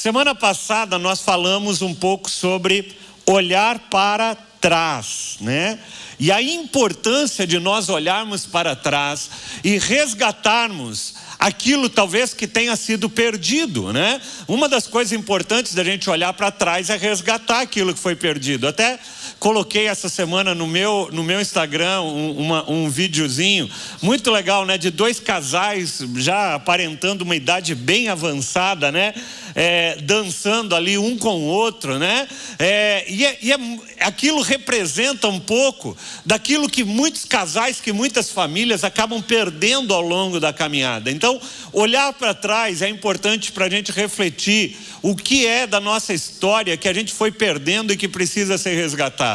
Semana passada nós falamos um pouco sobre olhar para trás, né? E a importância de nós olharmos para trás e resgatarmos aquilo talvez que tenha sido perdido, né? Uma das coisas importantes da gente olhar para trás é resgatar aquilo que foi perdido. Até coloquei essa semana no meu, no meu Instagram um, uma, um videozinho muito legal, né? De dois casais já aparentando uma idade bem avançada, né? É, dançando ali um com o outro, né? É, e, é, e é, aquilo representa um pouco daquilo que muitos casais, que muitas famílias acabam perdendo ao longo da caminhada. Então, olhar para trás é importante para a gente refletir o que é da nossa história que a gente foi perdendo e que precisa ser resgatado.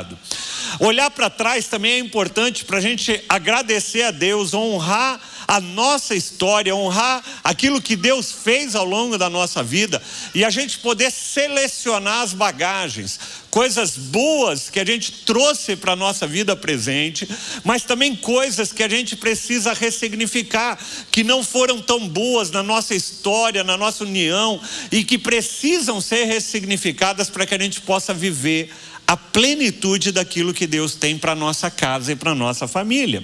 Olhar para trás também é importante para a gente agradecer a Deus, honrar a nossa história, honrar aquilo que Deus fez ao longo da nossa vida e a gente poder selecionar as bagagens, coisas boas que a gente trouxe para a nossa vida presente, mas também coisas que a gente precisa ressignificar, que não foram tão boas na nossa história, na nossa união e que precisam ser ressignificadas para que a gente possa viver a plenitude daquilo que Deus tem para nossa casa e para nossa família.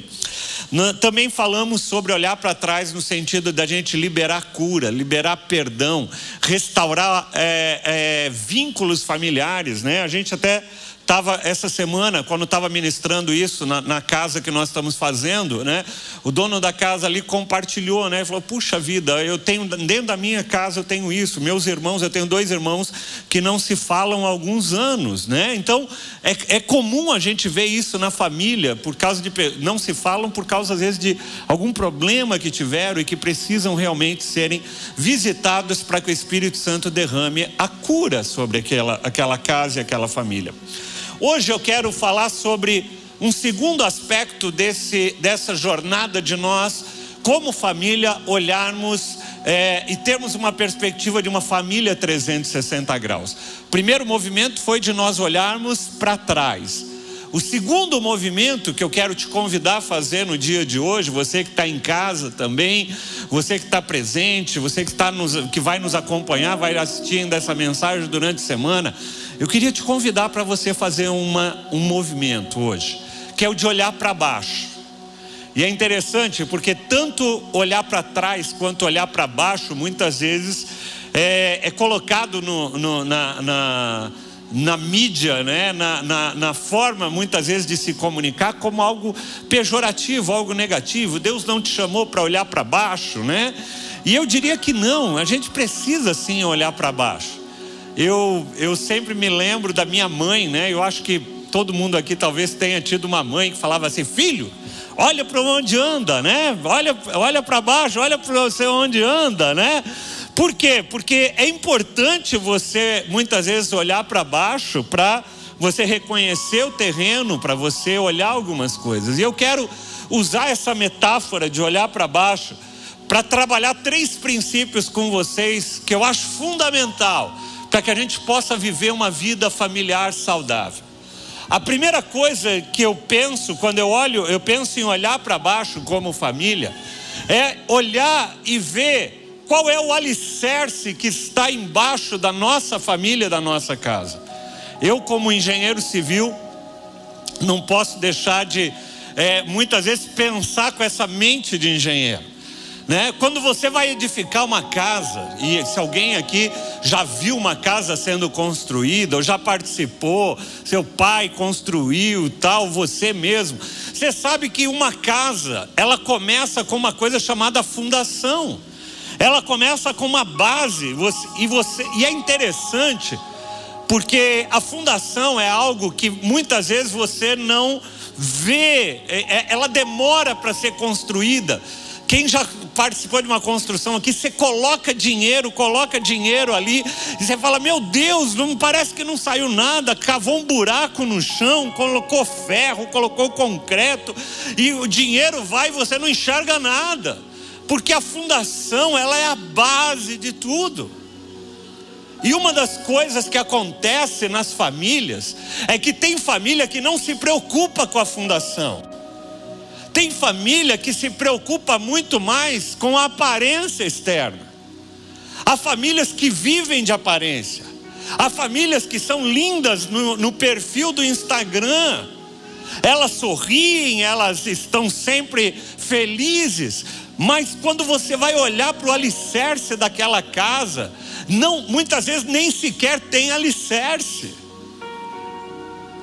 Também falamos sobre olhar para trás no sentido da gente liberar cura, liberar perdão, restaurar é, é, vínculos familiares, né? A gente até estava essa semana, quando estava ministrando isso na, na, casa que nós estamos fazendo, né? O dono da casa ali compartilhou, né? Falou: puxa vida, eu tenho dentro da minha casa eu tenho isso. Meus irmãos, eu tenho dois irmãos que não se falam há alguns anos, né? Então é, é comum a gente ver isso na família por causa de não se falam por causa às vezes de algum problema que tiveram e que precisam realmente serem visitados para que o Espírito Santo derrame a cura sobre aquela aquela casa e aquela família. Hoje eu quero falar sobre um segundo aspecto desse, dessa jornada de nós, como família, olharmos é, e termos uma perspectiva de uma família 360 graus. O primeiro movimento foi de nós olharmos para trás. O segundo movimento que eu quero te convidar a fazer no dia de hoje, você que está em casa também, você que está presente, você que, tá nos, que vai nos acompanhar, vai assistindo essa mensagem durante a semana, eu queria te convidar para você fazer uma, um movimento hoje, que é o de olhar para baixo. E é interessante porque tanto olhar para trás quanto olhar para baixo, muitas vezes, é, é colocado no, no, na, na, na, mídia, né? Na, na, na forma, muitas vezes, de se comunicar como algo pejorativo, algo negativo. Deus não te chamou para olhar para baixo, né? E eu diria que não, a gente precisa sim olhar para baixo. Eu, eu sempre me lembro da minha mãe, né? Eu acho que todo mundo aqui talvez tenha tido uma mãe que falava assim: filho, olha para onde anda, né? Olha, olha para baixo, olha para você onde anda, né? Por quê? Porque é importante você muitas vezes olhar para baixo para você reconhecer o terreno, para você olhar algumas coisas. E eu quero usar essa metáfora de olhar para baixo para trabalhar três princípios com vocês que eu acho fundamental para que a gente possa viver uma vida familiar saudável. A primeira coisa que eu penso quando eu olho, eu penso em olhar para baixo como família, é olhar e ver qual é o alicerce que está embaixo da nossa família, da nossa casa. Eu, como engenheiro civil, não posso deixar de, é, muitas vezes, pensar com essa mente de engenheiro. Né? Quando você vai edificar uma casa, e se alguém aqui já viu uma casa sendo construída, ou já participou, seu pai construiu, tal, você mesmo, você sabe que uma casa, ela começa com uma coisa chamada fundação. Ela começa com uma base, você, e, você, e é interessante, porque a fundação é algo que muitas vezes você não vê, é, é, ela demora para ser construída. Quem já participou de uma construção aqui, você coloca dinheiro, coloca dinheiro ali, e você fala: Meu Deus, não parece que não saiu nada. Cavou um buraco no chão, colocou ferro, colocou concreto, e o dinheiro vai e você não enxerga nada, porque a fundação ela é a base de tudo. E uma das coisas que acontece nas famílias é que tem família que não se preocupa com a fundação. Tem família que se preocupa muito mais com a aparência externa. Há famílias que vivem de aparência. Há famílias que são lindas no, no perfil do Instagram. Elas sorriem, elas estão sempre felizes, mas quando você vai olhar para o alicerce daquela casa, não, muitas vezes nem sequer tem alicerce.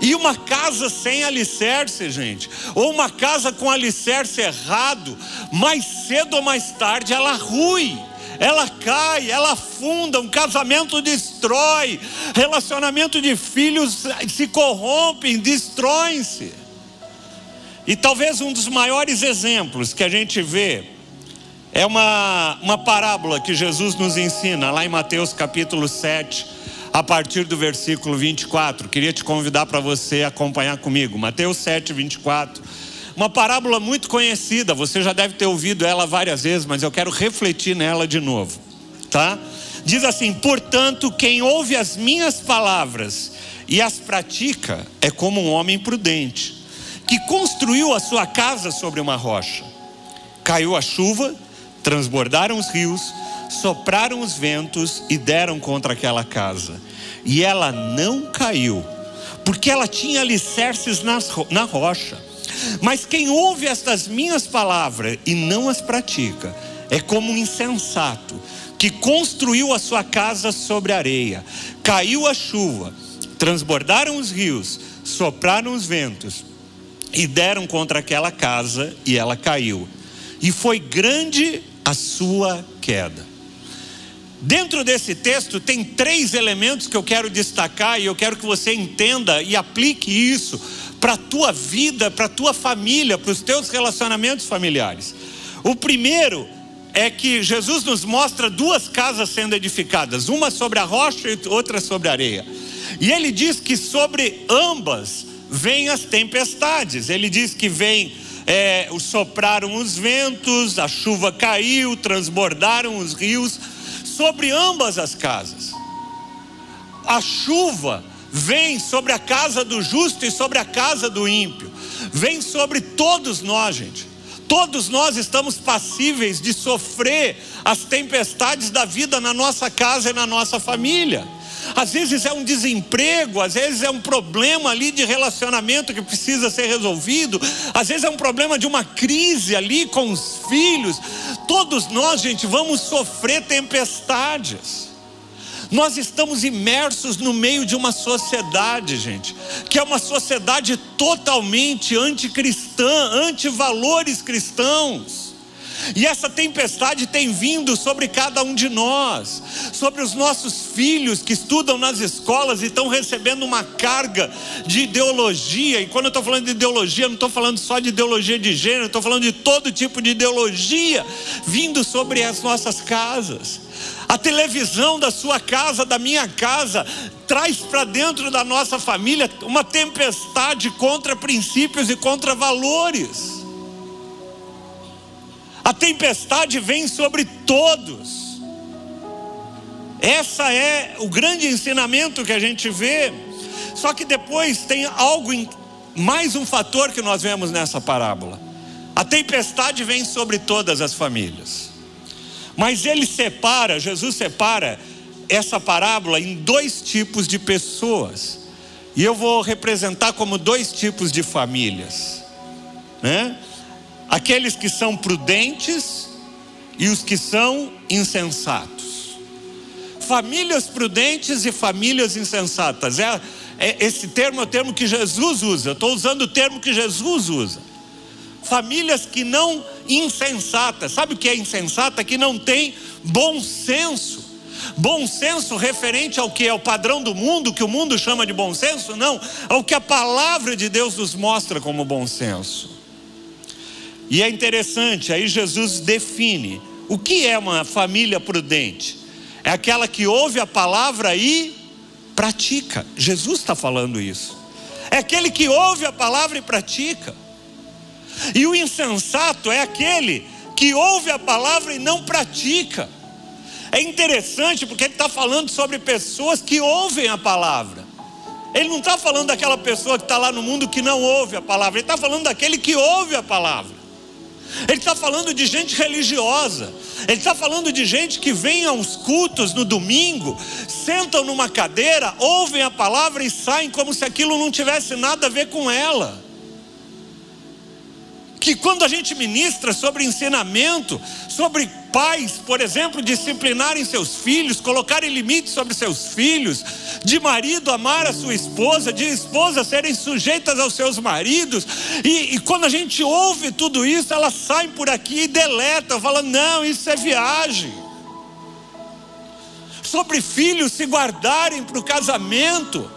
E uma casa sem alicerce, gente, ou uma casa com alicerce errado, mais cedo ou mais tarde ela rui, ela cai, ela afunda, um casamento destrói, relacionamento de filhos se corrompem, destroem-se. E talvez um dos maiores exemplos que a gente vê é uma, uma parábola que Jesus nos ensina lá em Mateus capítulo 7 a partir do versículo 24. Queria te convidar para você acompanhar comigo. Mateus 7, 24. Uma parábola muito conhecida, você já deve ter ouvido ela várias vezes, mas eu quero refletir nela de novo, tá? Diz assim: Portanto, quem ouve as minhas palavras e as pratica é como um homem prudente, que construiu a sua casa sobre uma rocha. Caiu a chuva, transbordaram os rios, sopraram os ventos e deram contra aquela casa. E ela não caiu, porque ela tinha alicerces nas, na rocha. Mas quem ouve estas minhas palavras e não as pratica, é como um insensato que construiu a sua casa sobre areia. Caiu a chuva, transbordaram os rios, sopraram os ventos e deram contra aquela casa e ela caiu. E foi grande a sua queda. Dentro desse texto tem três elementos que eu quero destacar e eu quero que você entenda e aplique isso para a tua vida, para a tua família, para os teus relacionamentos familiares. O primeiro é que Jesus nos mostra duas casas sendo edificadas, uma sobre a rocha e outra sobre a areia. E ele diz que sobre ambas vêm as tempestades. Ele diz que vem é, sopraram os ventos, a chuva caiu, transbordaram os rios sobre ambas as casas. A chuva vem sobre a casa do justo e sobre a casa do ímpio. Vem sobre todos nós, gente. Todos nós estamos passíveis de sofrer as tempestades da vida na nossa casa e na nossa família. Às vezes é um desemprego, às vezes é um problema ali de relacionamento que precisa ser resolvido, às vezes é um problema de uma crise ali com os filhos. Todos nós, gente, vamos sofrer tempestades. Nós estamos imersos no meio de uma sociedade, gente, que é uma sociedade totalmente anticristã, anti-valores cristãos. E essa tempestade tem vindo sobre cada um de nós, sobre os nossos filhos que estudam nas escolas e estão recebendo uma carga de ideologia. E quando eu estou falando de ideologia, não estou falando só de ideologia de gênero, estou falando de todo tipo de ideologia vindo sobre as nossas casas. A televisão da sua casa, da minha casa, traz para dentro da nossa família uma tempestade contra princípios e contra valores. A tempestade vem sobre todos. Essa é o grande ensinamento que a gente vê. Só que depois tem algo mais um fator que nós vemos nessa parábola. A tempestade vem sobre todas as famílias. Mas ele separa, Jesus separa essa parábola em dois tipos de pessoas. E eu vou representar como dois tipos de famílias, né? Aqueles que são prudentes e os que são insensatos. Famílias prudentes e famílias insensatas. É, é esse termo é o termo que Jesus usa. Estou usando o termo que Jesus usa. Famílias que não insensatas. Sabe o que é insensata? Que não tem bom senso. Bom senso referente ao que é o padrão do mundo, que o mundo chama de bom senso? Não, ao que a palavra de Deus nos mostra como bom senso. E é interessante, aí Jesus define o que é uma família prudente. É aquela que ouve a palavra e pratica. Jesus está falando isso. É aquele que ouve a palavra e pratica. E o insensato é aquele que ouve a palavra e não pratica. É interessante porque ele está falando sobre pessoas que ouvem a palavra. Ele não está falando daquela pessoa que está lá no mundo que não ouve a palavra, ele está falando daquele que ouve a palavra. Ele está falando de gente religiosa. Ele está falando de gente que vem aos cultos no domingo, sentam numa cadeira, ouvem a palavra e saem como se aquilo não tivesse nada a ver com ela que quando a gente ministra sobre ensinamento, sobre pais, por exemplo, disciplinarem seus filhos, colocarem limites sobre seus filhos, de marido amar a sua esposa, de esposa serem sujeitas aos seus maridos, e, e quando a gente ouve tudo isso, elas saem por aqui e deletam, falam: não, isso é viagem. Sobre filhos se guardarem para o casamento,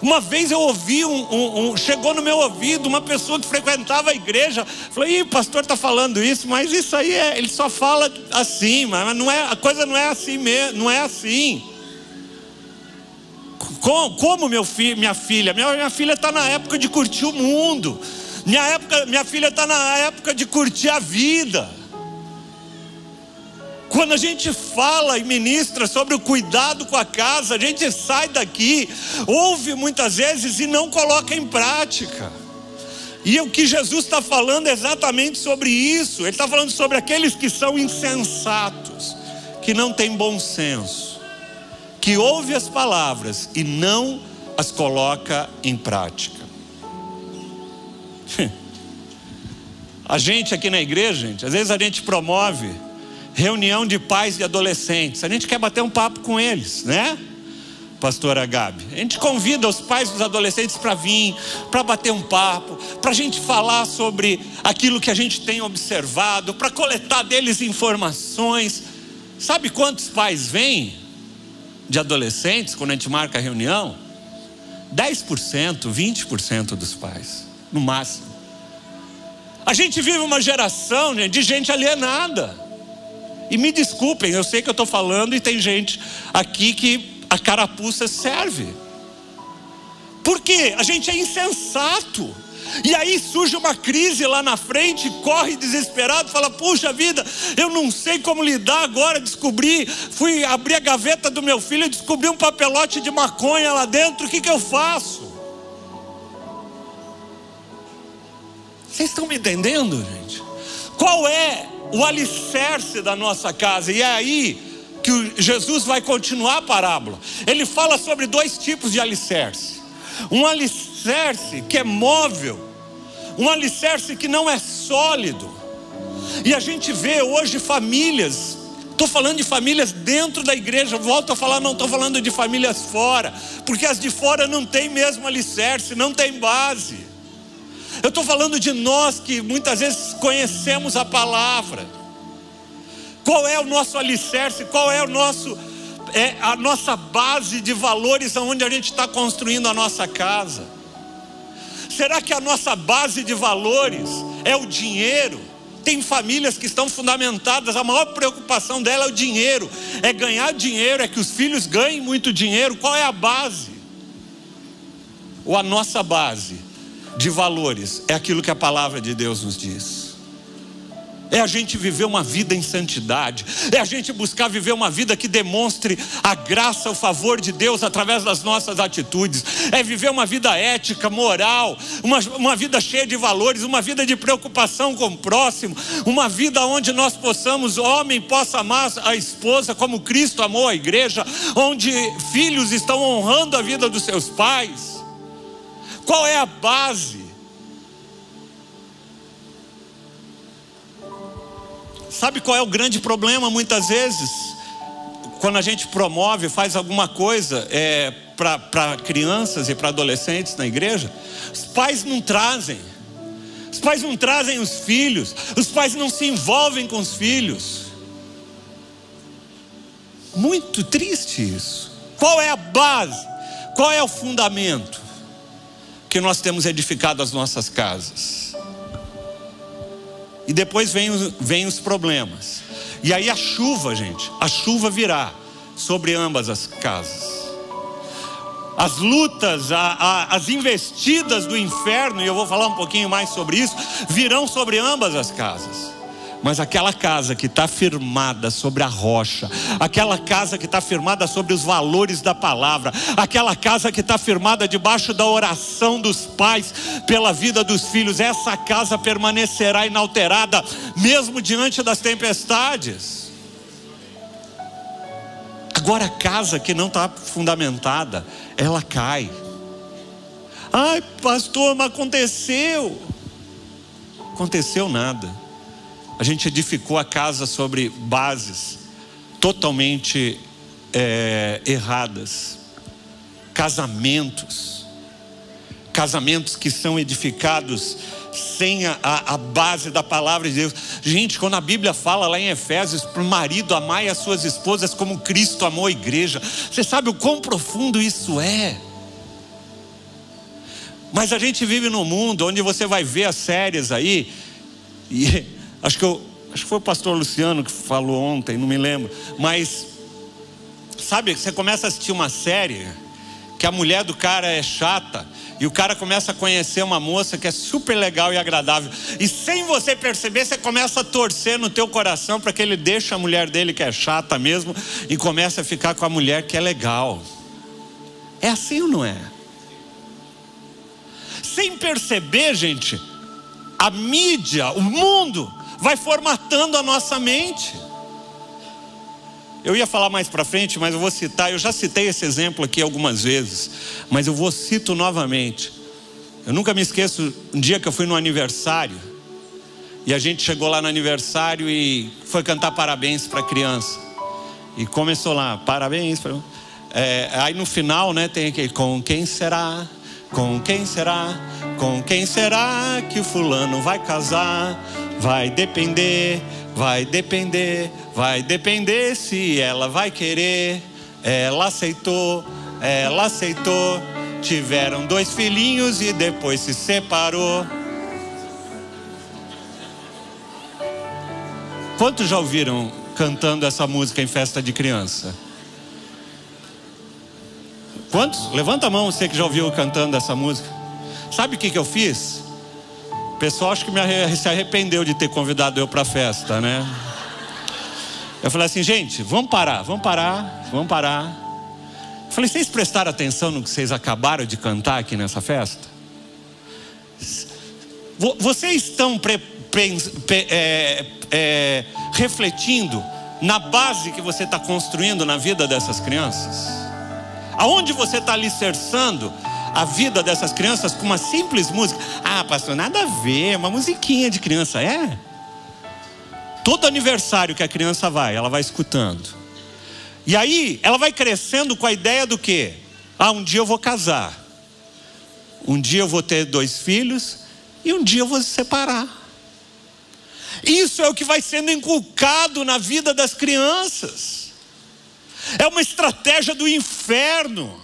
uma vez eu ouvi, um, um, um, chegou no meu ouvido uma pessoa que frequentava a igreja, falou: Ih, pastor está falando isso, mas isso aí é, ele só fala assim, mas não é, a coisa não é assim mesmo, não é assim. Como, como meu fi, minha filha? Minha, minha filha está na época de curtir o mundo, minha, época, minha filha está na época de curtir a vida. Quando a gente fala e ministra sobre o cuidado com a casa, a gente sai daqui, ouve muitas vezes e não coloca em prática. E o que Jesus está falando é exatamente sobre isso. Ele está falando sobre aqueles que são insensatos, que não têm bom senso, que ouve as palavras e não as coloca em prática. A gente aqui na igreja, gente, às vezes a gente promove reunião de pais e adolescentes. A gente quer bater um papo com eles, né? Pastora Gabi. A gente convida os pais dos adolescentes para vir, para bater um papo, para a gente falar sobre aquilo que a gente tem observado, para coletar deles informações. Sabe quantos pais vêm de adolescentes quando a gente marca a reunião? 10%, 20% dos pais, no máximo. A gente vive uma geração de gente alienada. E me desculpem, eu sei que eu estou falando e tem gente aqui que a carapuça serve. Por quê? A gente é insensato. E aí surge uma crise lá na frente, corre desesperado, fala: Puxa vida, eu não sei como lidar agora. Descobri, fui abrir a gaveta do meu filho descobri um papelote de maconha lá dentro. O que, que eu faço? Vocês estão me entendendo, gente? Qual é o alicerce da nossa casa. E é aí que Jesus vai continuar a parábola. Ele fala sobre dois tipos de alicerce: um alicerce que é móvel, um alicerce que não é sólido. E a gente vê hoje famílias, estou falando de famílias dentro da igreja, volto a falar, não estou falando de famílias fora, porque as de fora não tem mesmo alicerce, não tem base. Eu estou falando de nós que muitas vezes conhecemos a palavra. Qual é o nosso alicerce? Qual é o nosso é a nossa base de valores aonde a gente está construindo a nossa casa? Será que a nossa base de valores é o dinheiro? Tem famílias que estão fundamentadas, a maior preocupação dela é o dinheiro, é ganhar dinheiro, é que os filhos ganhem muito dinheiro. Qual é a base? Ou a nossa base de valores é aquilo que a palavra de Deus nos diz. É a gente viver uma vida em santidade, é a gente buscar viver uma vida que demonstre a graça, o favor de Deus através das nossas atitudes, é viver uma vida ética, moral, uma, uma vida cheia de valores, uma vida de preocupação com o próximo, uma vida onde nós possamos, homem possa amar a esposa como Cristo amou a igreja, onde filhos estão honrando a vida dos seus pais. Qual é a base? Sabe qual é o grande problema muitas vezes? Quando a gente promove, faz alguma coisa é, para crianças e para adolescentes na igreja, os pais não trazem. Os pais não trazem os filhos, os pais não se envolvem com os filhos. Muito triste isso. Qual é a base? Qual é o fundamento? Que nós temos edificado as nossas casas. E depois vem, vem os problemas. E aí a chuva, gente, a chuva virá sobre ambas as casas. As lutas, a, a, as investidas do inferno, e eu vou falar um pouquinho mais sobre isso, virão sobre ambas as casas. Mas aquela casa que está firmada sobre a rocha, aquela casa que está firmada sobre os valores da palavra, aquela casa que está firmada debaixo da oração dos pais pela vida dos filhos, essa casa permanecerá inalterada, mesmo diante das tempestades. Agora, a casa que não está fundamentada, ela cai. Ai, pastor, mas aconteceu. Aconteceu nada. A gente edificou a casa sobre bases totalmente é, erradas. Casamentos. Casamentos que são edificados sem a, a, base da palavra de Deus. Gente, quando a Bíblia fala lá em Efésios para o marido amar as suas esposas como Cristo amou a igreja, você sabe o quão profundo isso é? Mas a gente vive num mundo onde você vai ver as séries aí, e acho que, eu, acho que foi o pastor Luciano que falou ontem, não me lembro, mas sabe, você começa a assistir uma série que a mulher do cara é chata, e o cara começa a conhecer uma moça que é super legal e agradável. E sem você perceber, você começa a torcer no teu coração para que ele deixe a mulher dele que é chata mesmo e comece a ficar com a mulher que é legal. É assim ou não é? sem perceber, gente, a mídia, o mundo, vai formatando a nossa mente. Eu ia falar mais para frente, mas eu vou citar, eu já citei esse exemplo aqui algumas vezes, mas eu vou cito novamente. Eu nunca me esqueço um dia que eu fui no aniversário, e a gente chegou lá no aniversário e foi cantar parabéns para a criança. E começou lá, parabéns. É, aí no final, né, tem aquele com quem será? Com quem será? Com quem será que o fulano vai casar? Vai depender, vai depender, vai depender se ela vai querer. Ela aceitou, ela aceitou. Tiveram dois filhinhos e depois se separou. Quantos já ouviram cantando essa música em festa de criança? Quantos? Levanta a mão, você que já ouviu cantando essa música. Sabe o que, que eu fiz? O pessoal acho que me se arrependeu de ter convidado eu para a festa, né? Eu falei assim, gente, vamos parar, vamos parar, vamos parar. Eu falei, vocês prestaram atenção no que vocês acabaram de cantar aqui nessa festa? Vocês estão pre, é, é, refletindo na base que você está construindo na vida dessas crianças? Aonde você está alicerçando a vida dessas crianças com uma simples música? Ah, pastor, nada a ver, uma musiquinha de criança, é? Todo aniversário que a criança vai, ela vai escutando. E aí, ela vai crescendo com a ideia do quê? Ah, um dia eu vou casar. Um dia eu vou ter dois filhos e um dia eu vou se separar. Isso é o que vai sendo inculcado na vida das crianças é uma estratégia do inferno.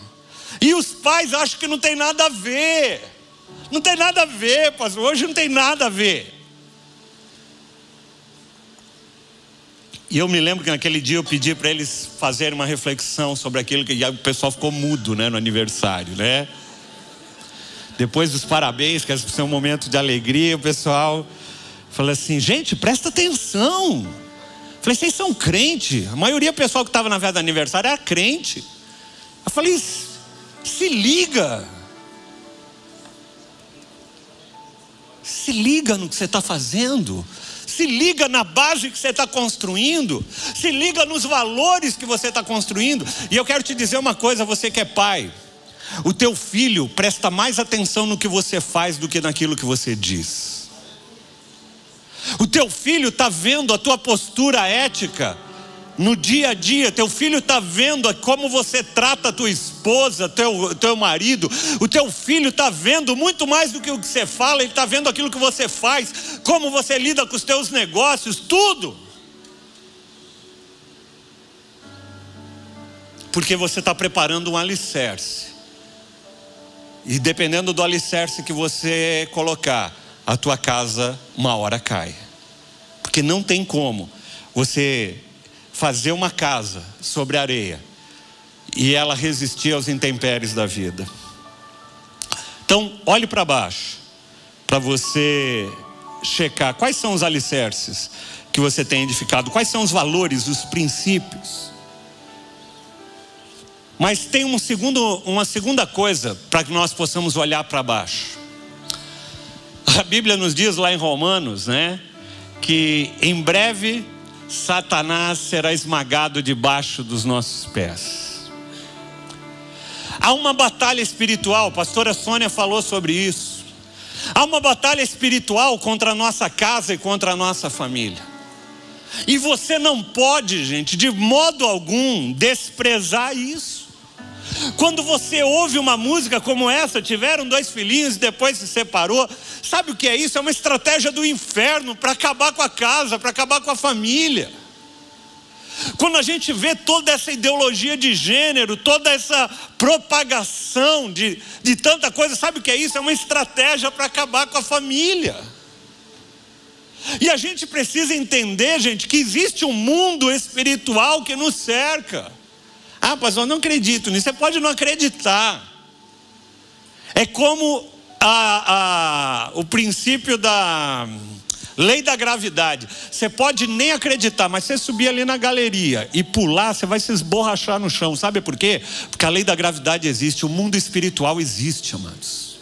E os pais acham que não tem nada a ver. Não tem nada a ver, pastor. Hoje não tem nada a ver. E eu me lembro que naquele dia eu pedi para eles fazerem uma reflexão sobre aquilo que o pessoal ficou mudo, né, no aniversário, né? Depois dos parabéns, que é um momento de alegria, o pessoal falou assim: gente, presta atenção. Falei, vocês são crente? A maioria do pessoal que estava na festa do aniversário era crente. Eu falei, se liga. Se liga no que você está fazendo. Se liga na base que você está construindo. Se liga nos valores que você está construindo. E eu quero te dizer uma coisa, você que é pai. O teu filho presta mais atenção no que você faz do que naquilo que você diz. O teu filho está vendo a tua postura ética no dia a dia, teu filho está vendo como você trata a tua esposa, teu, teu marido, o teu filho está vendo muito mais do que o que você fala, ele está vendo aquilo que você faz, como você lida com os teus negócios, tudo. Porque você está preparando um alicerce. E dependendo do alicerce que você colocar, a tua casa uma hora cai. Porque não tem como você fazer uma casa sobre areia e ela resistir aos intempéries da vida. Então, olhe para baixo, para você checar quais são os alicerces que você tem edificado, quais são os valores, os princípios. Mas tem um segundo, uma segunda coisa para que nós possamos olhar para baixo. A Bíblia nos diz lá em Romanos, né, que em breve Satanás será esmagado debaixo dos nossos pés. Há uma batalha espiritual, a pastora Sônia falou sobre isso. Há uma batalha espiritual contra a nossa casa e contra a nossa família. E você não pode, gente, de modo algum, desprezar isso. Quando você ouve uma música como essa, tiveram dois filhinhos e depois se separou, sabe o que é isso? É uma estratégia do inferno para acabar com a casa, para acabar com a família. Quando a gente vê toda essa ideologia de gênero, toda essa propagação de, de tanta coisa, sabe o que é isso? É uma estratégia para acabar com a família. E a gente precisa entender, gente, que existe um mundo espiritual que nos cerca. Ah, pastor, eu não acredito nisso. Você pode não acreditar. É como a, a, o princípio da lei da gravidade. Você pode nem acreditar, mas você subir ali na galeria e pular, você vai se esborrachar no chão. Sabe por quê? Porque a lei da gravidade existe, o mundo espiritual existe, amados.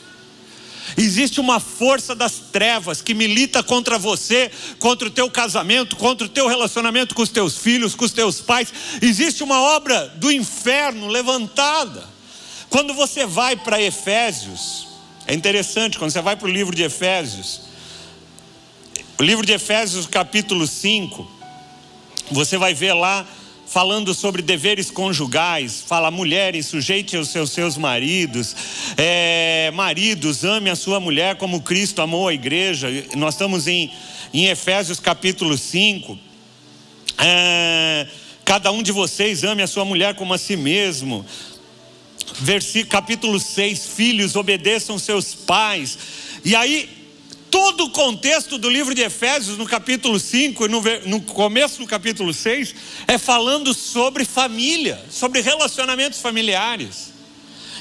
Existe uma força das trevas que milita contra você, contra o teu casamento, contra o teu relacionamento com os teus filhos, com os teus pais. Existe uma obra do inferno levantada. Quando você vai para Efésios, é interessante, quando você vai para o livro de Efésios, o livro de Efésios, capítulo 5, você vai ver lá falando sobre deveres conjugais, fala mulheres, sujeite aos seus, seus maridos, é, maridos, ame a sua mulher como Cristo amou a igreja. Nós estamos em, em Efésios capítulo 5. É, cada um de vocês ame a sua mulher como a si mesmo. Versículo, capítulo 6, filhos, obedeçam seus pais. E aí todo o contexto do livro de Efésios, no capítulo 5 e no, começo do capítulo 6, é falando sobre família, sobre relacionamentos familiares.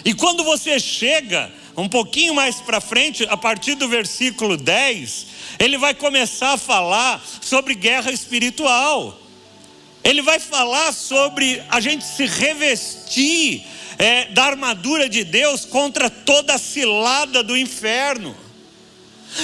E quando você chega um pouquinho mais para frente, a partir do versículo 10, ele vai começar a falar sobre guerra espiritual. Ele vai falar sobre a gente se revestir é, da armadura de Deus contra toda a cilada do inferno.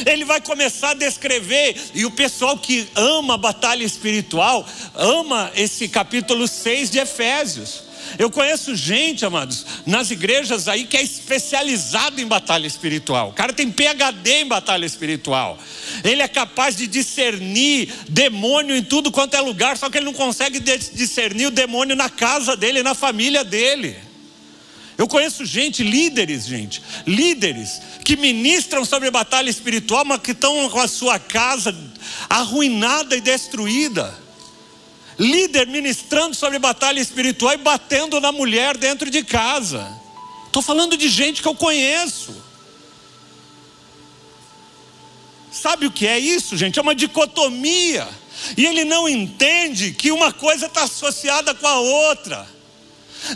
Ele vai começar a descrever, e o pessoal que ama a batalha espiritual, ama esse capítulo 6 de Efésios. Eu conheço gente, amados, nas igrejas aí que é especializado em batalha espiritual. O cara tem PhD em batalha espiritual. Ele é capaz de discernir demônio em tudo quanto é lugar, só que ele não consegue discernir o demônio na casa dele, na família dele. Eu conheço gente, líderes, gente, líderes que ministram sobre batalha espiritual, mas que estão com a sua casa arruinada e destruída. Líder ministrando sobre batalha espiritual e batendo na mulher dentro de casa. Estou falando de gente que eu conheço. Sabe o que é isso, gente? É uma dicotomia. E ele não entende que uma coisa está associada com a outra.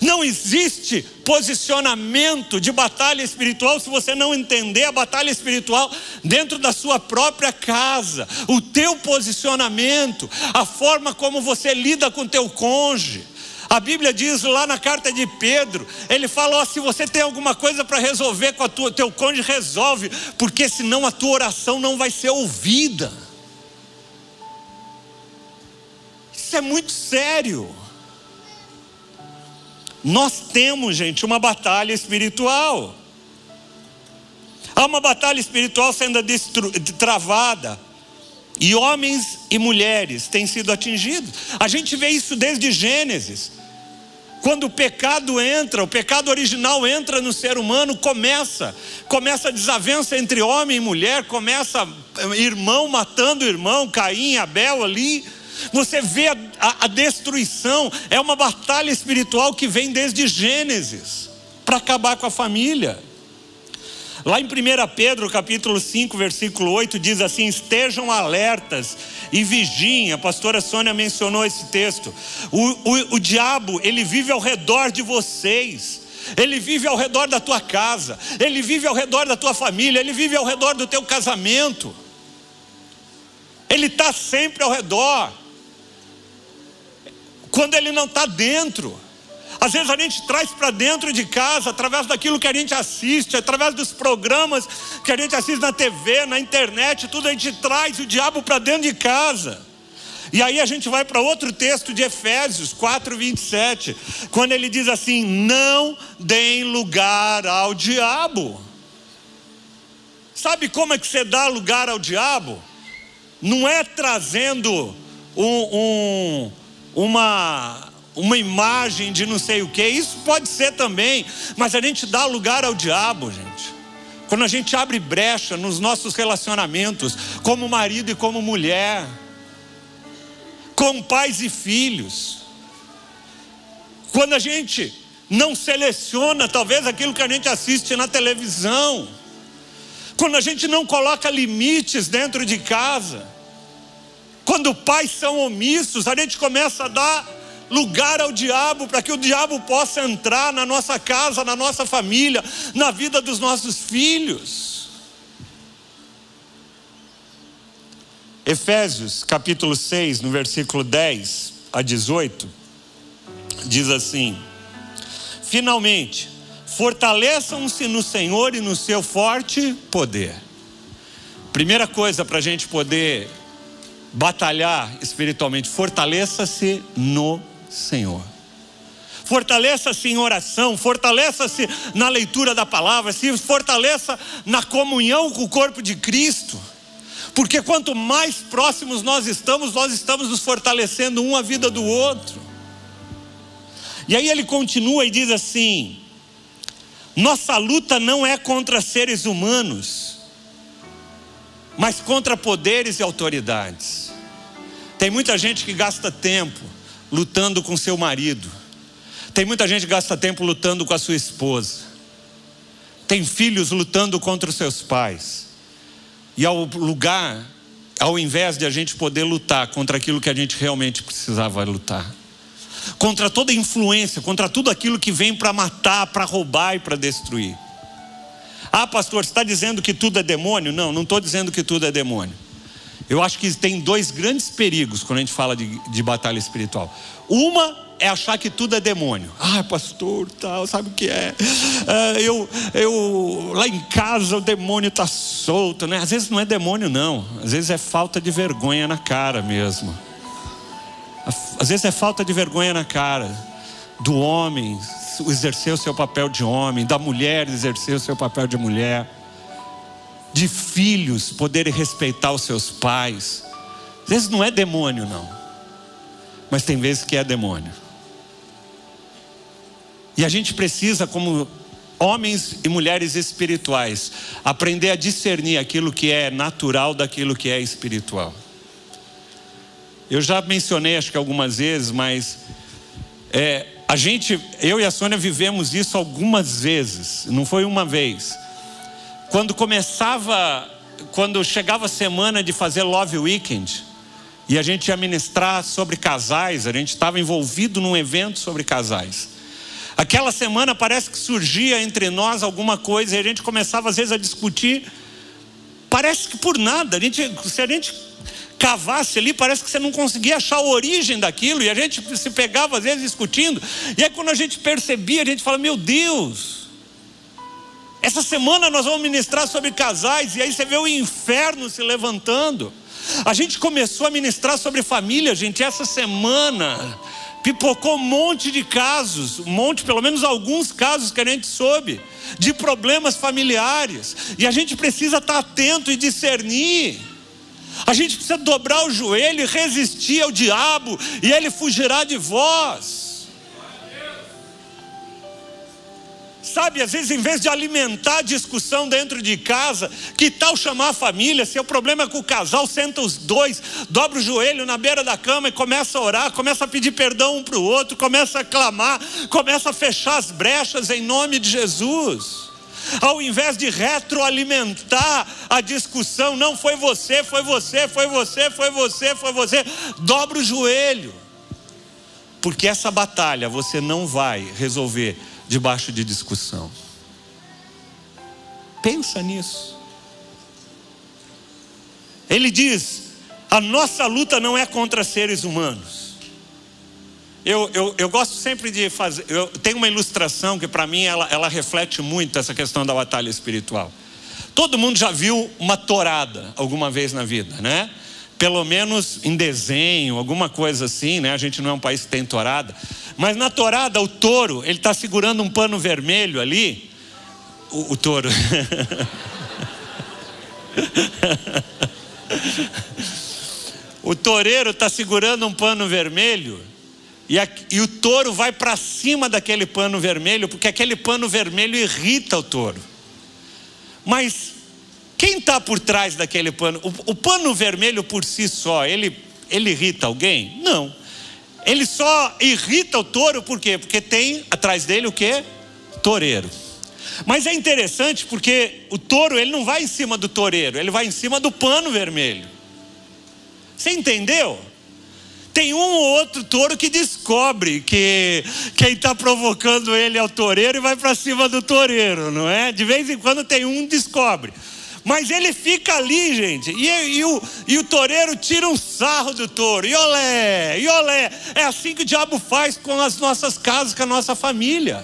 Não existe posicionamento de batalha espiritual se você não entender a batalha espiritual dentro da sua própria casa, o teu posicionamento, a forma como você lida com teu cônjuge. A Bíblia diz lá na carta de Pedro, ele fala: se você tem alguma coisa para resolver com o teu cônjuge, resolve, porque senão a tua oração não vai ser ouvida. Isso é muito sério. Nós temos, gente, uma batalha espiritual. Há uma batalha espiritual sendo travada. E homens e mulheres têm sido atingidos. A gente vê isso desde Gênesis. Quando o pecado entra, o pecado original entra no ser humano, começa, começa a desavença entre homem e mulher, começa irmão matando irmão, Caim, Abel ali. Você vê a, a, a destruição, é uma batalha espiritual que vem desde Gênesis para acabar com a família. Lá em 1 Pedro capítulo 5, versículo 8, diz assim: estejam alertas e vigiem. A pastora Sônia mencionou esse texto. O, o, o diabo, ele vive ao redor de vocês. Ele vive ao redor da tua casa, ele vive ao redor da tua família, ele vive ao redor do teu casamento. Ele está sempre ao redor. Quando ele não está dentro. Às vezes a gente traz para dentro de casa, através daquilo que a gente assiste, através dos programas que a gente assiste na TV, na internet, tudo a gente traz o diabo para dentro de casa. E aí a gente vai para outro texto de Efésios 4, 27, quando ele diz assim: Não deem lugar ao diabo. Sabe como é que você dá lugar ao diabo? Não é trazendo um, um, uma uma imagem de não sei o que, isso pode ser também, mas a gente dá lugar ao diabo, gente. Quando a gente abre brecha nos nossos relacionamentos, como marido e como mulher, com pais e filhos, quando a gente não seleciona talvez aquilo que a gente assiste na televisão, quando a gente não coloca limites dentro de casa, quando pais são omissos, a gente começa a dar lugar ao diabo, para que o diabo possa entrar na nossa casa, na nossa família, na vida dos nossos filhos. Efésios capítulo 6, no versículo 10 a 18, diz assim: Finalmente, fortaleçam-se no Senhor e no seu forte poder. Primeira coisa para a gente poder batalhar espiritualmente, fortaleça-se no Senhor. Fortaleça-se em oração, fortaleça-se na leitura da palavra, se fortaleça na comunhão com o corpo de Cristo. Porque quanto mais próximos nós estamos, nós estamos nos fortalecendo um a vida do outro. E aí ele continua e diz assim: Nossa luta não é contra seres humanos, mas contra poderes e autoridades. Tem muita gente que gasta tempo lutando com seu marido. Tem muita gente que gasta tempo lutando com a sua esposa. Tem filhos lutando contra os seus pais. E ao lugar, ao invés de a gente poder lutar contra aquilo que a gente realmente precisava lutar, contra toda influência, contra tudo aquilo que vem para matar, para roubar e para destruir. Ah, pastor, você está dizendo que tudo é demônio? Não, não estou dizendo que tudo é demônio. Eu acho que tem dois grandes perigos quando a gente fala de, de batalha espiritual. Uma é achar que tudo é demônio. Ah, pastor, tal, sabe o que é? é eu, eu lá em casa o demônio está solto, né? Às vezes não é demônio não, às vezes é falta de vergonha na cara mesmo. Às vezes é falta de vergonha na cara do homem exercer o seu papel de homem, da mulher exercer o seu papel de mulher de filhos poderem respeitar os seus pais. Às vezes não é demônio, não, mas tem vezes que é demônio. E a gente precisa, como homens e mulheres espirituais, aprender a discernir aquilo que é natural daquilo que é espiritual. Eu já mencionei, acho que algumas vezes, mas é, a gente, eu e a Sônia vivemos isso algumas vezes, não foi uma vez. Quando começava, quando chegava a semana de fazer Love Weekend, e a gente ia ministrar sobre casais, a gente estava envolvido num evento sobre casais. Aquela semana parece que surgia entre nós alguma coisa e a gente começava às vezes a discutir. Parece que por nada, a gente, se a gente cavasse ali, parece que você não conseguia achar a origem daquilo, e a gente se pegava às vezes discutindo, e aí quando a gente percebia, a gente fala: Meu Deus, essa semana nós vamos ministrar sobre casais, e aí você vê o inferno se levantando. A gente começou a ministrar sobre família, gente, essa semana. Pipocou um monte de casos, um monte, pelo menos alguns casos que a gente soube, de problemas familiares. E a gente precisa estar atento e discernir. A gente precisa dobrar o joelho e resistir ao diabo, e ele fugirá de vós. Sabe, às vezes, em vez de alimentar discussão dentro de casa, que tal chamar a família? Se o problema é com o casal, senta os dois, dobra o joelho na beira da cama e começa a orar, começa a pedir perdão um para o outro, começa a clamar, começa a fechar as brechas em nome de Jesus. Ao invés de retroalimentar a discussão, não foi você, foi você, foi você, foi você, foi você, dobra o joelho. Porque essa batalha você não vai resolver debaixo de discussão. Pensa nisso. Ele diz: A nossa luta não é contra seres humanos. Eu, eu, eu gosto sempre de fazer. Eu tenho uma ilustração que, para mim, ela, ela reflete muito essa questão da batalha espiritual. Todo mundo já viu uma torada alguma vez na vida, né? Pelo menos em desenho, alguma coisa assim, né? A gente não é um país que tem torada. Mas na torada, o touro, ele está segurando um pano vermelho ali. O, o touro. o toureiro está segurando um pano vermelho e, a, e o touro vai para cima daquele pano vermelho, porque aquele pano vermelho irrita o touro. Mas quem está por trás daquele pano? O, o, pano vermelho por si só, ele, ele irrita alguém? Não. Ele só irrita o touro por quê? Porque tem atrás dele o que? Toureiro. Mas é interessante porque o touro ele não vai em cima do toureiro, ele vai em cima do pano vermelho. Você entendeu? Tem um ou outro touro que descobre que quem está provocando ele é o toureiro e vai para cima do toureiro, não é? De vez em quando tem um descobre. Mas ele fica ali, gente, e, e, o, e o toureiro tira um sarro do touro, e olé, e olé. É assim que o diabo faz com as nossas casas, com a nossa família.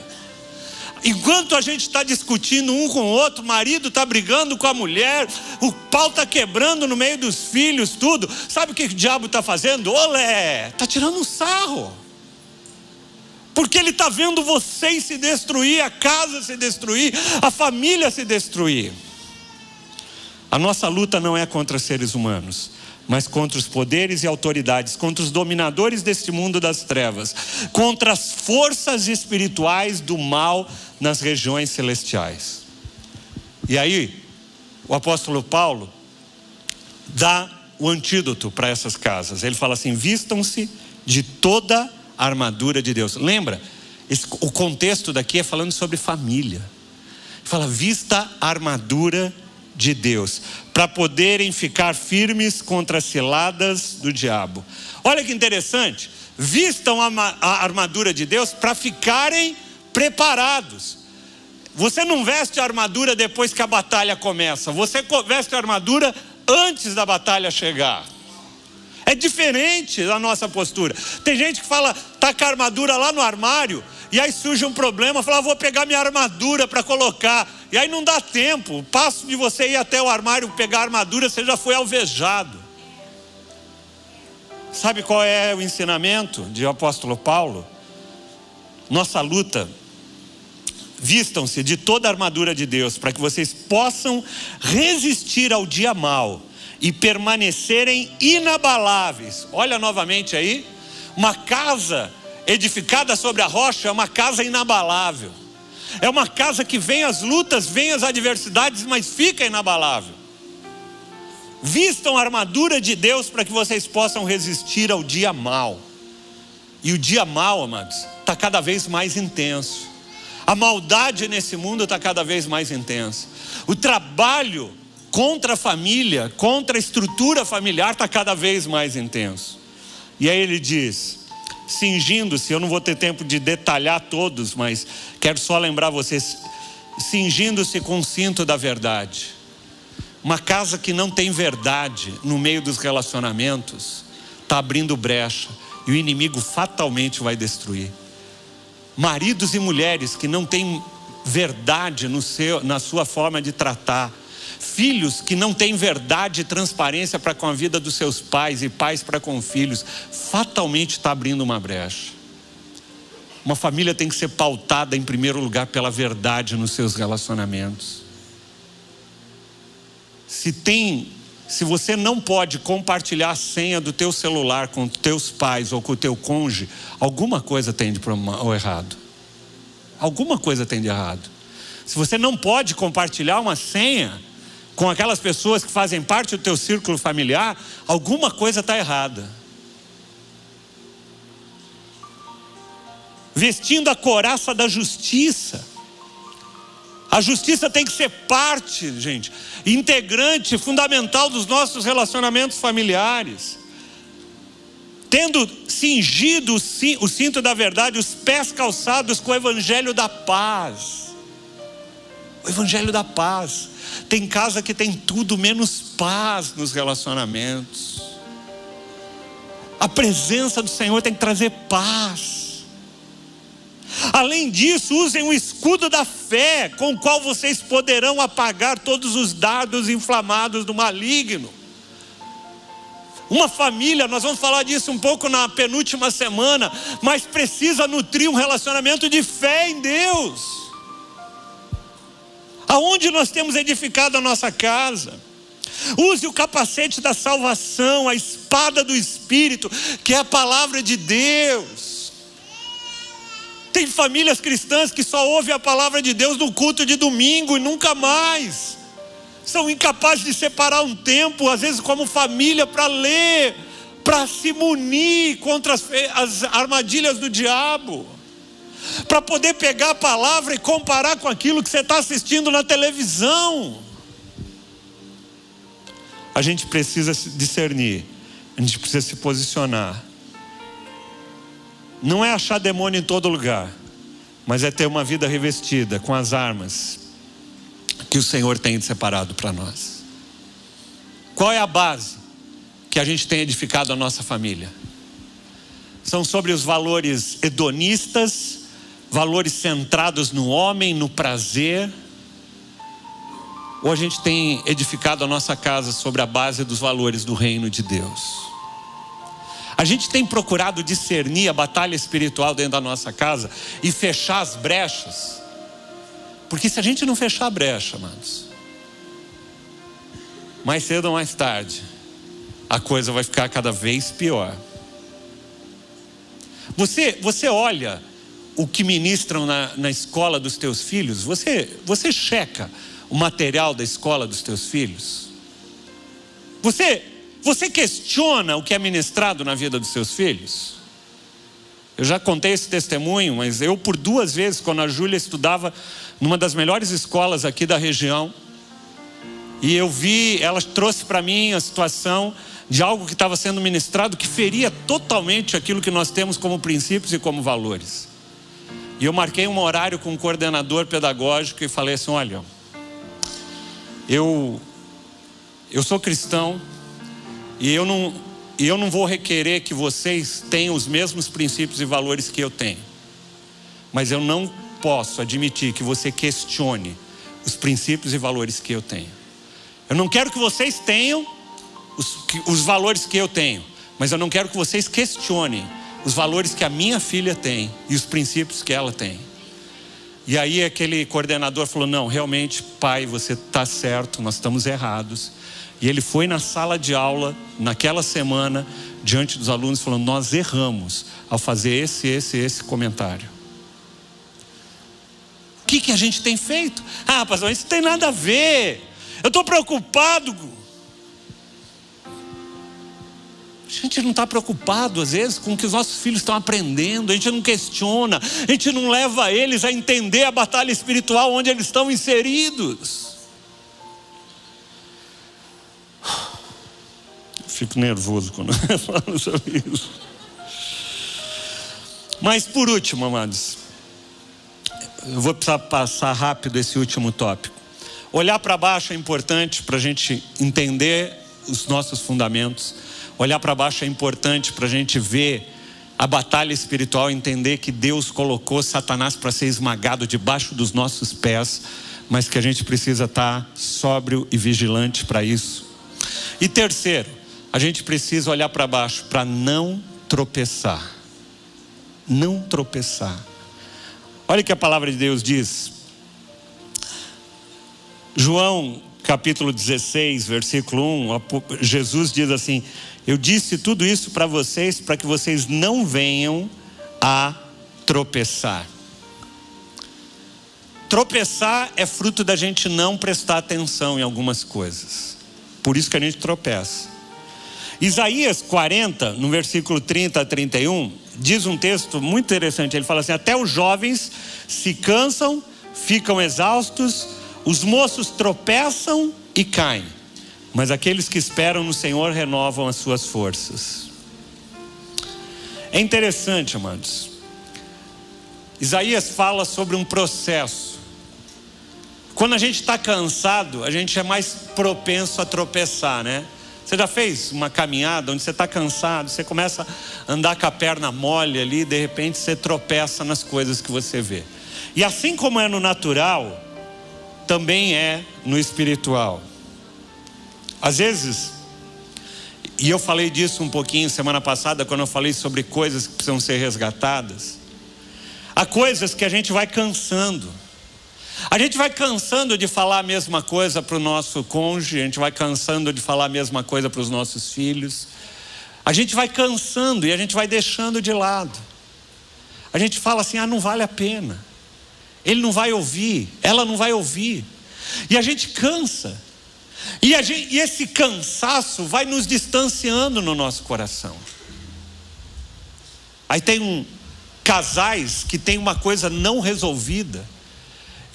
Enquanto a gente está discutindo um com o outro, o marido está brigando com a mulher, o pau está quebrando no meio dos filhos, tudo. Sabe o que o diabo está fazendo? Olé, está tirando um sarro. Porque ele está vendo vocês se destruir, a casa se destruir, a família se destruir. A nossa luta não é contra seres humanos, mas contra os poderes e autoridades, contra os dominadores deste mundo das trevas, contra as forças espirituais do mal nas regiões celestiais. E aí, o apóstolo Paulo dá o antídoto para essas casas. Ele fala assim: vistam-se de toda a armadura de Deus. Lembra? O contexto daqui é falando sobre família. Fala: vista a armadura de Deus, para poderem ficar firmes contra as ciladas do diabo. Olha que interessante. Vistam a armadura de Deus para ficarem preparados. Você não veste a armadura depois que a batalha começa, você veste a armadura antes da batalha chegar. É diferente da nossa postura. Tem gente que fala, tá com a armadura lá no armário, e aí surge um problema, fala, ah, vou pegar minha armadura para colocar. E aí não dá tempo. O passo de você ir até o armário pegar a armadura, você já foi alvejado. Sabe qual é o ensinamento de apóstolo Paulo? Nossa luta vistam-se de toda a armadura de Deus, para que vocês possam resistir ao dia mal e permanecerem inabaláveis. Olha novamente aí, uma casa edificada sobre a rocha é uma casa inabalável. É uma casa que vem as lutas, vem as adversidades, mas fica inabalável. Vistam a armadura de Deus para que vocês possam resistir ao dia mal. E o dia mal, amados, está cada vez mais intenso. A maldade nesse mundo está cada vez mais intensa. O trabalho contra a família, contra a estrutura familiar está cada vez mais intenso. E aí ele diz: cingindo-se, eu não vou ter tempo de detalhar todos, mas quero só lembrar vocês: cingindo-se com o cinto da verdade. Uma casa que não tem verdade no meio dos relacionamentos está abrindo brecha e o inimigo fatalmente vai destruir maridos e mulheres que não têm verdade seu, na sua forma de tratar, filhos que não têm verdade e transparência para com a vida dos seus pais e pais para com filhos, fatalmente está abrindo uma brecha. Uma família tem que ser pautada em primeiro lugar pela verdade nos seus relacionamentos. Se tem, se você não pode compartilhar a senha do teu celular com teus pais ou com o teu cônjuge, alguma coisa tem de errado. Alguma coisa tem de errado. Se você não pode compartilhar uma senha com aquelas pessoas que fazem parte do teu círculo familiar, alguma coisa está errada. Vestindo a coraça da justiça. A justiça tem que ser parte, gente, integrante, fundamental dos nossos relacionamentos familiares tendo cingido o cinto da verdade, os pés calçados com o evangelho da paz. O evangelho da paz. Tem casa que tem tudo menos paz nos relacionamentos. A presença do Senhor tem que trazer paz. Além disso, usem o escudo da fé, com o qual vocês poderão apagar todos os dardos inflamados do maligno. Uma família, nós vamos falar disso um pouco na penúltima semana, mas precisa nutrir um relacionamento de fé em Deus. Aonde nós temos edificado a nossa casa? Use o capacete da salvação, a espada do Espírito, que é a palavra de Deus. Tem famílias cristãs que só ouvem a palavra de Deus no culto de domingo e nunca mais. São incapazes de separar um tempo, às vezes como família, para ler, para se munir contra as, as armadilhas do diabo para poder pegar a palavra e comparar com aquilo que você está assistindo na televisão. A gente precisa discernir, a gente precisa se posicionar. Não é achar demônio em todo lugar, mas é ter uma vida revestida com as armas que o Senhor tem separado para nós. Qual é a base que a gente tem edificado a nossa família? São sobre os valores hedonistas, valores centrados no homem, no prazer, ou a gente tem edificado a nossa casa sobre a base dos valores do reino de Deus? A gente tem procurado discernir a batalha espiritual dentro da nossa casa e fechar as brechas. Porque se a gente não fechar a brecha, amados, mais cedo ou mais tarde, a coisa vai ficar cada vez pior. Você, você olha o que ministram na, na escola dos teus filhos, você, você checa o material da escola dos teus filhos? Você você questiona o que é ministrado na vida dos seus filhos? Eu já contei esse testemunho, mas eu, por duas vezes, quando a Júlia estudava numa das melhores escolas aqui da região, e eu vi, ela trouxe para mim a situação de algo que estava sendo ministrado que feria totalmente aquilo que nós temos como princípios e como valores. E eu marquei um horário com o um coordenador pedagógico e falei assim: olha, eu, eu sou cristão, e eu não, e eu não vou requerer que vocês tenham os mesmos princípios e valores que eu tenho. Mas eu não posso admitir que você questione os princípios e valores que eu tenho. Eu não quero que vocês tenham os, os valores que eu tenho, mas eu não quero que vocês questionem os valores que a minha filha tem e os princípios que ela tem. E aí aquele coordenador falou: Não, realmente, pai, você está certo, nós estamos errados. E ele foi na sala de aula, naquela semana, diante dos alunos, falando: Nós erramos ao fazer esse, esse, esse comentário. O que, que a gente tem feito? Ah, pastor, isso tem nada a ver. Eu estou preocupado. A gente não está preocupado, às vezes, com o que os nossos filhos estão aprendendo, a gente não questiona, a gente não leva eles a entender a batalha espiritual onde eles estão inseridos. Fico nervoso quando falo sobre isso. Mas por último, amados, eu vou precisar passar rápido esse último tópico. Olhar para baixo é importante para a gente entender os nossos fundamentos. Olhar para baixo é importante para a gente ver a batalha espiritual, entender que Deus colocou Satanás para ser esmagado debaixo dos nossos pés, mas que a gente precisa estar sóbrio e vigilante para isso. E terceiro, a gente precisa olhar para baixo para não tropeçar. Não tropeçar. Olha o que a palavra de Deus diz. João capítulo 16, versículo 1, Jesus diz assim: Eu disse tudo isso para vocês para que vocês não venham a tropeçar. Tropeçar é fruto da gente não prestar atenção em algumas coisas. Por isso que a gente tropeça. Isaías 40, no versículo 30 a 31, diz um texto muito interessante. Ele fala assim: Até os jovens se cansam, ficam exaustos, os moços tropeçam e caem, mas aqueles que esperam no Senhor renovam as suas forças. É interessante, amados. Isaías fala sobre um processo. Quando a gente está cansado, a gente é mais propenso a tropeçar, né? Você já fez uma caminhada onde você está cansado, você começa a andar com a perna mole ali, de repente você tropeça nas coisas que você vê. E assim como é no natural, também é no espiritual. Às vezes, e eu falei disso um pouquinho semana passada, quando eu falei sobre coisas que precisam ser resgatadas. Há coisas que a gente vai cansando. A gente vai cansando de falar a mesma coisa para o nosso cônjuge, a gente vai cansando de falar a mesma coisa para os nossos filhos. A gente vai cansando e a gente vai deixando de lado. A gente fala assim: ah, não vale a pena. Ele não vai ouvir, ela não vai ouvir. E a gente cansa. E, gente, e esse cansaço vai nos distanciando no nosso coração. Aí tem um, casais que tem uma coisa não resolvida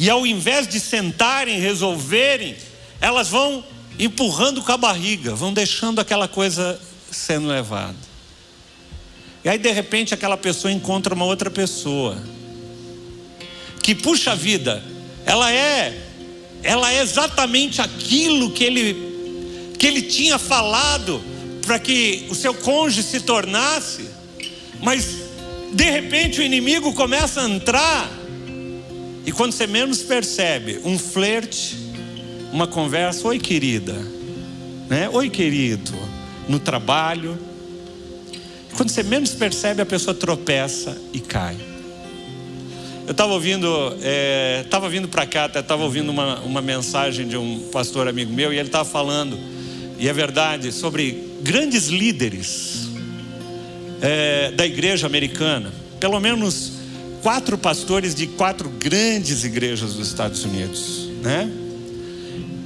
e ao invés de sentarem, resolverem, elas vão empurrando com a barriga, vão deixando aquela coisa sendo levada. E aí de repente aquela pessoa encontra uma outra pessoa que puxa vida, ela é ela é exatamente aquilo que ele que ele tinha falado para que o seu cônjuge se tornasse, mas de repente o inimigo começa a entrar e quando você menos percebe, um flerte, uma conversa, oi querida, né? Oi querido, no trabalho. Quando você menos percebe, a pessoa tropeça e cai. Eu estava ouvindo, estava é, vindo para cá, estava ouvindo uma, uma mensagem de um pastor amigo meu e ele estava falando, e é verdade, sobre grandes líderes é, da igreja americana, pelo menos quatro pastores de quatro grandes igrejas dos Estados Unidos, né?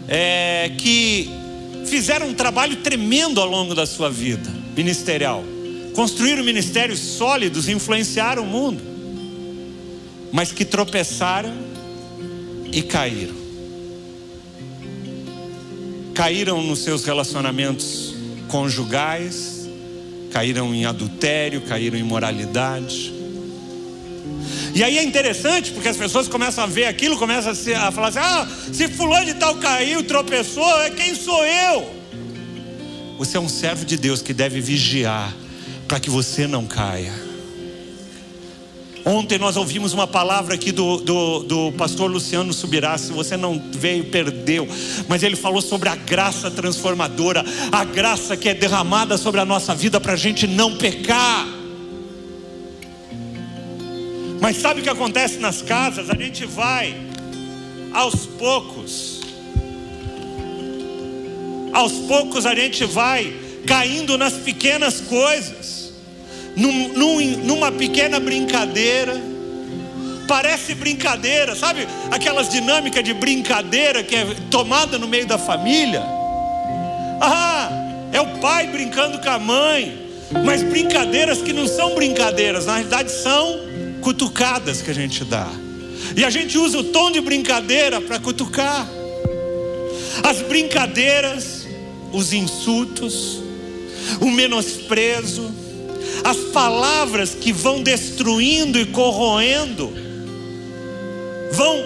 É, que fizeram um trabalho tremendo ao longo da sua vida ministerial, construíram ministérios sólidos, influenciaram o mundo, mas que tropeçaram e caíram. Caíram nos seus relacionamentos conjugais, caíram em adultério, caíram em moralidade, e aí é interessante, porque as pessoas começam a ver aquilo, começam a, se, a falar assim: ah, se fulano de tal caiu, tropeçou, é quem sou eu? Você é um servo de Deus que deve vigiar para que você não caia. Ontem nós ouvimos uma palavra aqui do, do, do pastor Luciano Subirá. Se você não veio, perdeu. Mas ele falou sobre a graça transformadora, a graça que é derramada sobre a nossa vida para a gente não pecar. Mas sabe o que acontece nas casas? A gente vai aos poucos. Aos poucos a gente vai caindo nas pequenas coisas. Num, num, numa pequena brincadeira. Parece brincadeira, sabe? Aquelas dinâmicas de brincadeira que é tomada no meio da família. Ah, é o pai brincando com a mãe. Mas brincadeiras que não são brincadeiras, na realidade são cutucadas que a gente dá. E a gente usa o tom de brincadeira para cutucar. As brincadeiras, os insultos, o menosprezo, as palavras que vão destruindo e corroendo, vão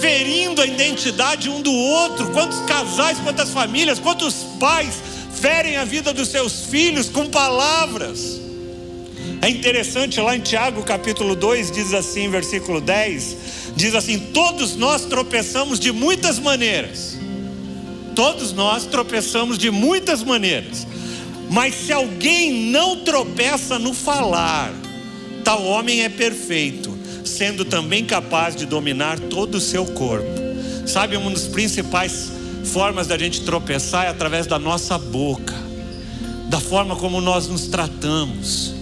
ferindo a identidade um do outro. Quantos casais, quantas famílias, quantos pais ferem a vida dos seus filhos com palavras. É interessante lá em Tiago capítulo 2 diz assim, versículo 10, diz assim: "Todos nós tropeçamos de muitas maneiras. Todos nós tropeçamos de muitas maneiras. Mas se alguém não tropeça no falar, tal homem é perfeito, sendo também capaz de dominar todo o seu corpo." Sabe, uma das principais formas da gente tropeçar é através da nossa boca, da forma como nós nos tratamos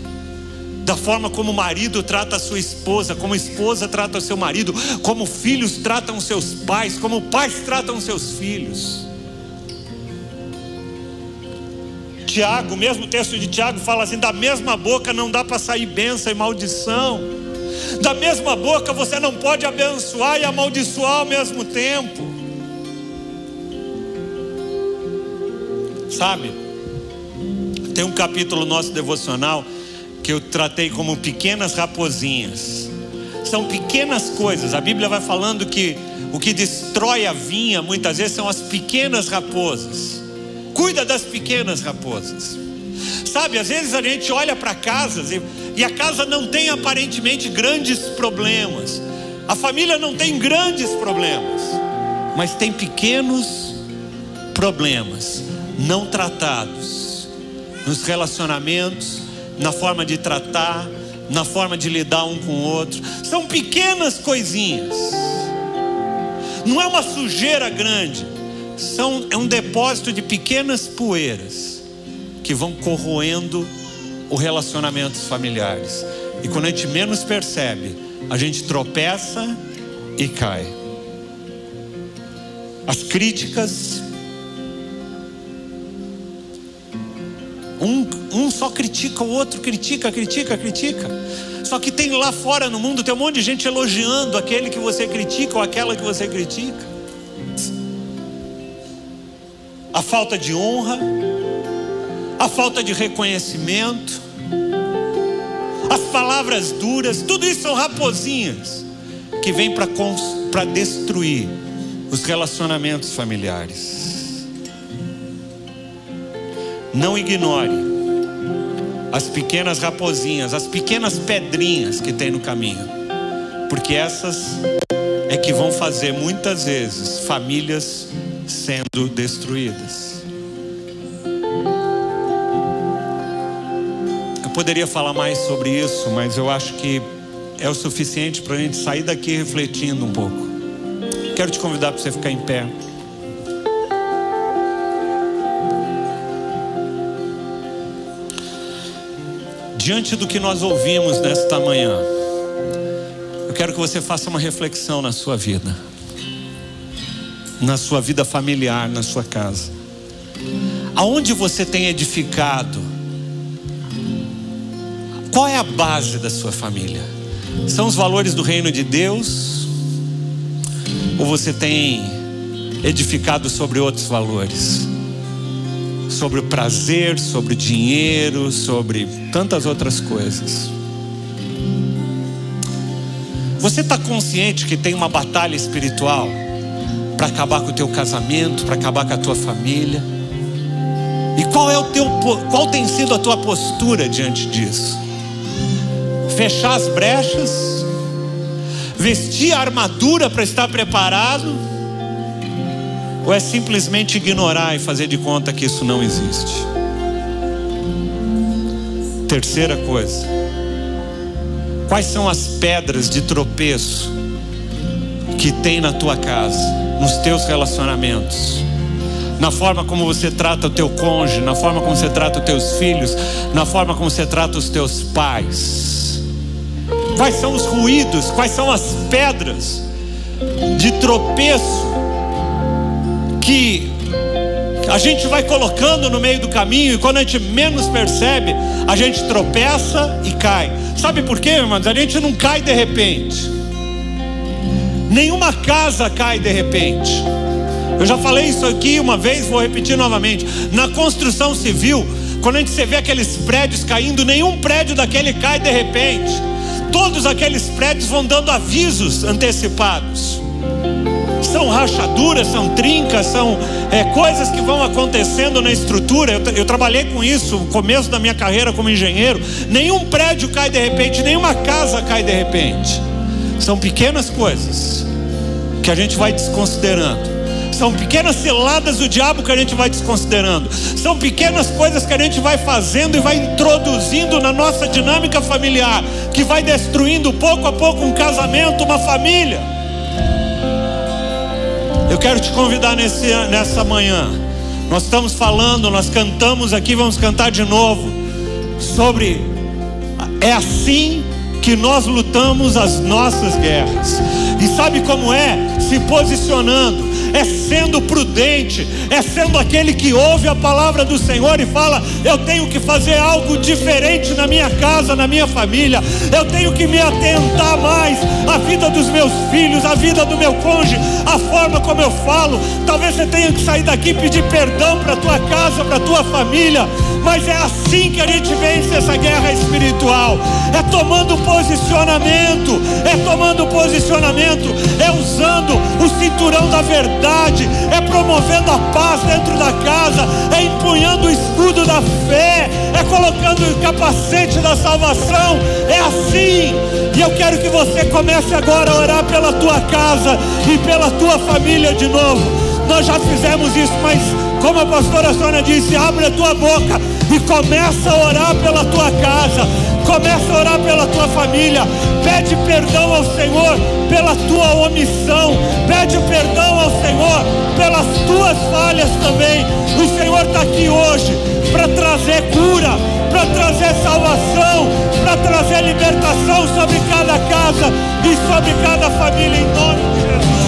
da forma como o marido trata a sua esposa, como a esposa trata o seu marido, como filhos tratam seus pais, como pais tratam seus filhos. Tiago, o mesmo texto de Tiago fala assim: da mesma boca não dá para sair bênção e maldição. Da mesma boca você não pode abençoar e amaldiçoar ao mesmo tempo. Sabe? Tem um capítulo nosso devocional que eu tratei como pequenas raposinhas. São pequenas coisas. A Bíblia vai falando que o que destrói a vinha muitas vezes são as pequenas raposas. Cuida das pequenas raposas. Sabe, às vezes a gente olha para casas e, e a casa não tem aparentemente grandes problemas. A família não tem grandes problemas, mas tem pequenos problemas não tratados nos relacionamentos, na forma de tratar, na forma de lidar um com o outro. São pequenas coisinhas. Não é uma sujeira grande, são, é um depósito de pequenas poeiras que vão corroendo os relacionamentos familiares. E quando a gente menos percebe, a gente tropeça e cai. As críticas. Um, um só critica, o outro critica, critica, critica. Só que tem lá fora no mundo, tem um monte de gente elogiando aquele que você critica ou aquela que você critica. A falta de honra, a falta de reconhecimento, as palavras duras, tudo isso são raposinhas que vêm para destruir os relacionamentos familiares. Não ignore as pequenas raposinhas, as pequenas pedrinhas que tem no caminho, porque essas é que vão fazer muitas vezes famílias sendo destruídas. Eu poderia falar mais sobre isso, mas eu acho que é o suficiente para a gente sair daqui refletindo um pouco. Quero te convidar para você ficar em pé. Diante do que nós ouvimos nesta manhã, eu quero que você faça uma reflexão na sua vida, na sua vida familiar, na sua casa. Aonde você tem edificado? Qual é a base da sua família? São os valores do reino de Deus? Ou você tem edificado sobre outros valores? Sobre o prazer, sobre o dinheiro, sobre tantas outras coisas. Você está consciente que tem uma batalha espiritual para acabar com o teu casamento, para acabar com a tua família? E qual é o teu qual tem sido a tua postura diante disso? Fechar as brechas, vestir a armadura para estar preparado, ou é simplesmente ignorar e fazer de conta que isso não existe? Terceira coisa, quais são as pedras de tropeço que tem na tua casa, nos teus relacionamentos? na forma como você trata o teu cônjuge, na forma como você trata os teus filhos, na forma como você trata os teus pais. Quais são os ruídos, quais são as pedras de tropeço que a gente vai colocando no meio do caminho e quando a gente menos percebe, a gente tropeça e cai. Sabe por quê, irmãos? A gente não cai de repente. Nenhuma casa cai de repente. Eu já falei isso aqui uma vez, vou repetir novamente. Na construção civil, quando a gente vê aqueles prédios caindo, nenhum prédio daquele cai de repente. Todos aqueles prédios vão dando avisos antecipados. São rachaduras, são trincas, são é, coisas que vão acontecendo na estrutura. Eu, eu trabalhei com isso no começo da minha carreira como engenheiro. Nenhum prédio cai de repente, nenhuma casa cai de repente. São pequenas coisas que a gente vai desconsiderando. São pequenas ciladas do diabo que a gente vai desconsiderando. São pequenas coisas que a gente vai fazendo e vai introduzindo na nossa dinâmica familiar, que vai destruindo pouco a pouco um casamento, uma família. Eu quero te convidar nesse, nessa manhã. Nós estamos falando, nós cantamos aqui, vamos cantar de novo sobre é assim que nós lutamos as nossas guerras. E sabe como é? Se posicionando é sendo prudente, é sendo aquele que ouve a palavra do Senhor e fala: Eu tenho que fazer algo diferente na minha casa, na minha família, eu tenho que me atentar mais à vida dos meus filhos, à vida do meu cônjuge, à forma como eu falo. Talvez você tenha que sair daqui e pedir perdão para tua casa, para tua família, mas é assim que a gente vence essa guerra espiritual. É tomando posicionamento, é tomando posicionamento, é usando o cinturão falando a verdade, é promovendo a paz dentro da casa, é empunhando o escudo da fé, é colocando o capacete da salvação. É assim. E eu quero que você comece agora a orar pela tua casa e pela tua família de novo. Nós já fizemos isso, mas como a pastora Sônia disse, abre a tua boca e começa a orar pela tua casa, começa a orar pela tua família, pede perdão ao Senhor pela tua omissão, pede perdão ao Senhor pelas tuas falhas também. O Senhor está aqui hoje para trazer cura, para trazer salvação, para trazer libertação sobre cada casa e sobre cada família em nome